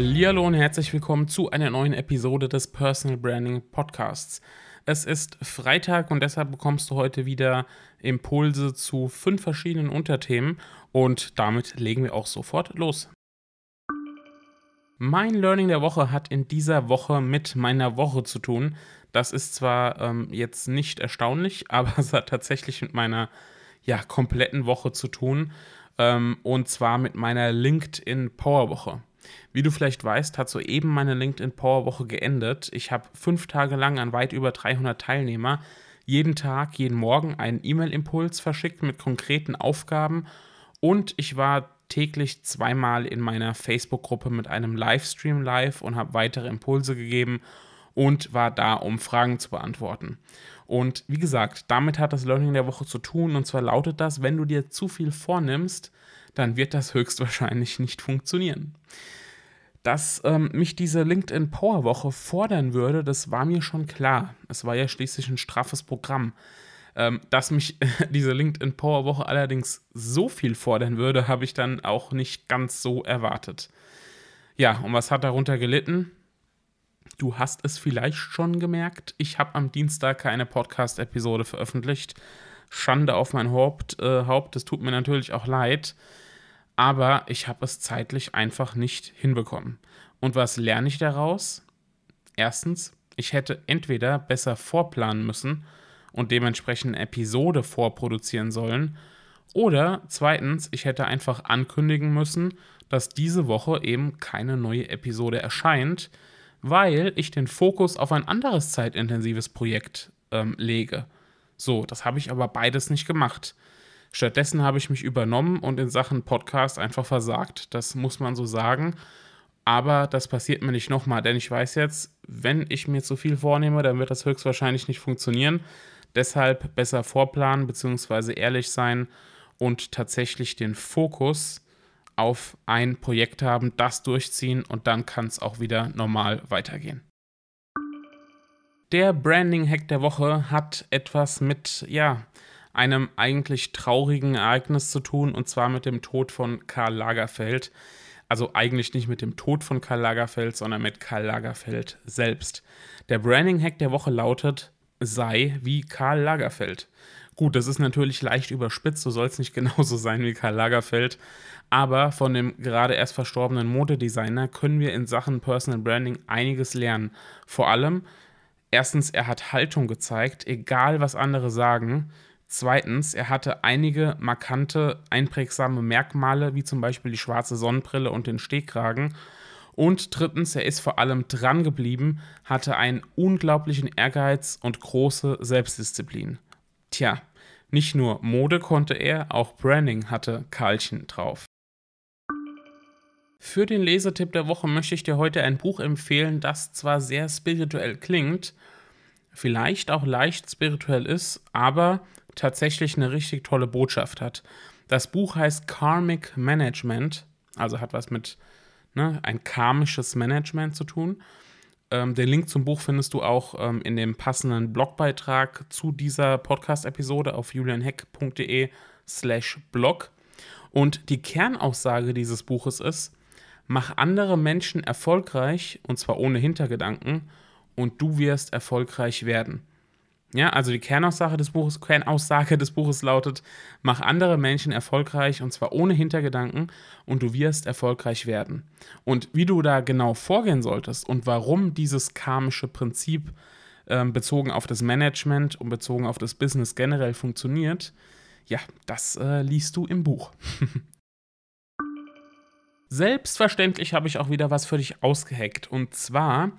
Hallo und herzlich willkommen zu einer neuen Episode des Personal Branding Podcasts. Es ist Freitag und deshalb bekommst du heute wieder Impulse zu fünf verschiedenen Unterthemen und damit legen wir auch sofort los. Mein Learning der Woche hat in dieser Woche mit meiner Woche zu tun. Das ist zwar ähm, jetzt nicht erstaunlich, aber es hat tatsächlich mit meiner ja, kompletten Woche zu tun. Ähm, und zwar mit meiner LinkedIn Power Woche. Wie du vielleicht weißt, hat soeben meine LinkedIn Power Woche geendet. Ich habe fünf Tage lang an weit über 300 Teilnehmer jeden Tag, jeden Morgen einen E-Mail-Impuls verschickt mit konkreten Aufgaben und ich war täglich zweimal in meiner Facebook-Gruppe mit einem Livestream live und habe weitere Impulse gegeben und war da, um Fragen zu beantworten. Und wie gesagt, damit hat das Learning der Woche zu tun. Und zwar lautet das, wenn du dir zu viel vornimmst, dann wird das höchstwahrscheinlich nicht funktionieren. Dass ähm, mich diese LinkedIn Power Woche fordern würde, das war mir schon klar. Es war ja schließlich ein straffes Programm. Ähm, dass mich diese LinkedIn Power Woche allerdings so viel fordern würde, habe ich dann auch nicht ganz so erwartet. Ja, und was hat darunter gelitten? Du hast es vielleicht schon gemerkt. Ich habe am Dienstag keine Podcast-Episode veröffentlicht. Schande auf mein Haupt. Äh, Haupt. Es tut mir natürlich auch leid aber ich habe es zeitlich einfach nicht hinbekommen. Und was lerne ich daraus? Erstens, ich hätte entweder besser vorplanen müssen und dementsprechend eine Episode vorproduzieren sollen, oder zweitens, ich hätte einfach ankündigen müssen, dass diese Woche eben keine neue Episode erscheint, weil ich den Fokus auf ein anderes zeitintensives Projekt ähm, lege. So, das habe ich aber beides nicht gemacht. Stattdessen habe ich mich übernommen und in Sachen Podcast einfach versagt. Das muss man so sagen. Aber das passiert mir nicht nochmal, denn ich weiß jetzt, wenn ich mir zu viel vornehme, dann wird das höchstwahrscheinlich nicht funktionieren. Deshalb besser vorplanen bzw. ehrlich sein und tatsächlich den Fokus auf ein Projekt haben, das durchziehen und dann kann es auch wieder normal weitergehen. Der Branding-Hack der Woche hat etwas mit, ja, einem eigentlich traurigen Ereignis zu tun, und zwar mit dem Tod von Karl Lagerfeld. Also eigentlich nicht mit dem Tod von Karl Lagerfeld, sondern mit Karl Lagerfeld selbst. Der Branding-Hack der Woche lautet, sei wie Karl Lagerfeld. Gut, das ist natürlich leicht überspitzt, so soll es nicht genauso sein wie Karl Lagerfeld. Aber von dem gerade erst verstorbenen Modedesigner können wir in Sachen Personal Branding einiges lernen. Vor allem, erstens, er hat Haltung gezeigt, egal was andere sagen. Zweitens, er hatte einige markante, einprägsame Merkmale, wie zum Beispiel die schwarze Sonnenbrille und den Stehkragen. Und drittens, er ist vor allem dran geblieben, hatte einen unglaublichen Ehrgeiz und große Selbstdisziplin. Tja, nicht nur Mode konnte er, auch Branding hatte Karlchen drauf. Für den Lesetipp der Woche möchte ich dir heute ein Buch empfehlen, das zwar sehr spirituell klingt, vielleicht auch leicht spirituell ist, aber tatsächlich eine richtig tolle Botschaft hat. Das Buch heißt Karmic Management, also hat was mit ne, ein karmisches Management zu tun. Ähm, den Link zum Buch findest du auch ähm, in dem passenden Blogbeitrag zu dieser Podcast-Episode auf julianheck.de slash blog. Und die Kernaussage dieses Buches ist, mach andere Menschen erfolgreich, und zwar ohne Hintergedanken, und du wirst erfolgreich werden. Ja, also die Kernaussage des Buches, Kernaussage des Buches lautet: Mach andere Menschen erfolgreich und zwar ohne Hintergedanken und du wirst erfolgreich werden. Und wie du da genau vorgehen solltest und warum dieses karmische Prinzip äh, bezogen auf das Management und bezogen auf das Business generell funktioniert, ja, das äh, liest du im Buch. Selbstverständlich habe ich auch wieder was für dich ausgeheckt und zwar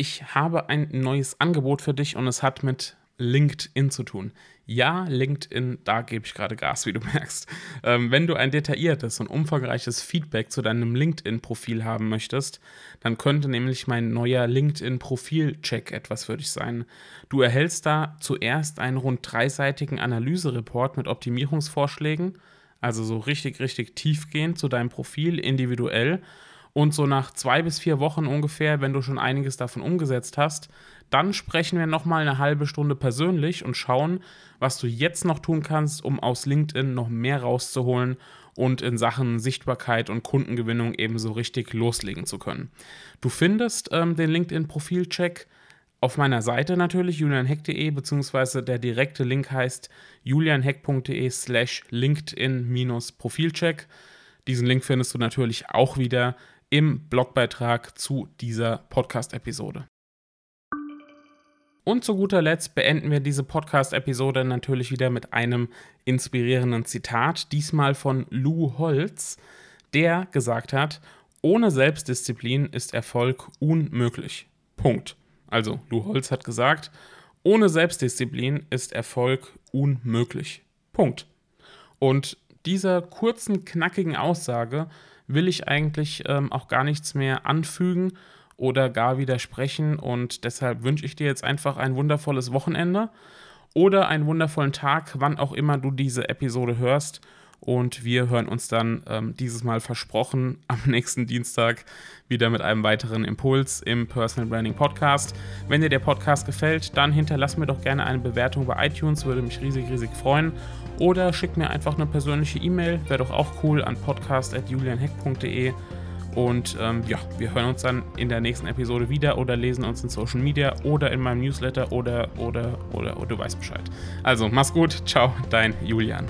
ich habe ein neues Angebot für dich und es hat mit LinkedIn zu tun. Ja, LinkedIn, da gebe ich gerade Gas, wie du merkst. Ähm, wenn du ein detailliertes und umfangreiches Feedback zu deinem LinkedIn-Profil haben möchtest, dann könnte nämlich mein neuer LinkedIn-Profil-Check etwas für dich sein. Du erhältst da zuerst einen rund dreiseitigen Analysereport mit Optimierungsvorschlägen, also so richtig, richtig tiefgehend zu deinem Profil individuell. Und so nach zwei bis vier Wochen ungefähr, wenn du schon einiges davon umgesetzt hast, dann sprechen wir nochmal eine halbe Stunde persönlich und schauen, was du jetzt noch tun kannst, um aus LinkedIn noch mehr rauszuholen und in Sachen Sichtbarkeit und Kundengewinnung ebenso richtig loslegen zu können. Du findest ähm, den LinkedIn-Profilcheck auf meiner Seite natürlich, julianheck.de, beziehungsweise der direkte Link heißt julianheck.de slash LinkedIn-Profilcheck. Diesen Link findest du natürlich auch wieder im Blogbeitrag zu dieser Podcast-Episode. Und zu guter Letzt beenden wir diese Podcast-Episode natürlich wieder mit einem inspirierenden Zitat, diesmal von Lou Holz, der gesagt hat, ohne Selbstdisziplin ist Erfolg unmöglich. Punkt. Also, Lou Holz hat gesagt, ohne Selbstdisziplin ist Erfolg unmöglich. Punkt. Und dieser kurzen, knackigen Aussage will ich eigentlich ähm, auch gar nichts mehr anfügen oder gar widersprechen. Und deshalb wünsche ich dir jetzt einfach ein wundervolles Wochenende oder einen wundervollen Tag, wann auch immer du diese Episode hörst. Und wir hören uns dann ähm, dieses Mal versprochen am nächsten Dienstag wieder mit einem weiteren Impuls im Personal Branding Podcast. Wenn dir der Podcast gefällt, dann hinterlass mir doch gerne eine Bewertung bei iTunes, würde mich riesig, riesig freuen. Oder schick mir einfach eine persönliche E-Mail, wäre doch auch cool, an podcast.julianheck.de. Und ähm, ja, wir hören uns dann in der nächsten Episode wieder oder lesen uns in Social Media oder in meinem Newsletter oder, oder, oder, oder du weißt Bescheid. Also, mach's gut. Ciao, dein Julian.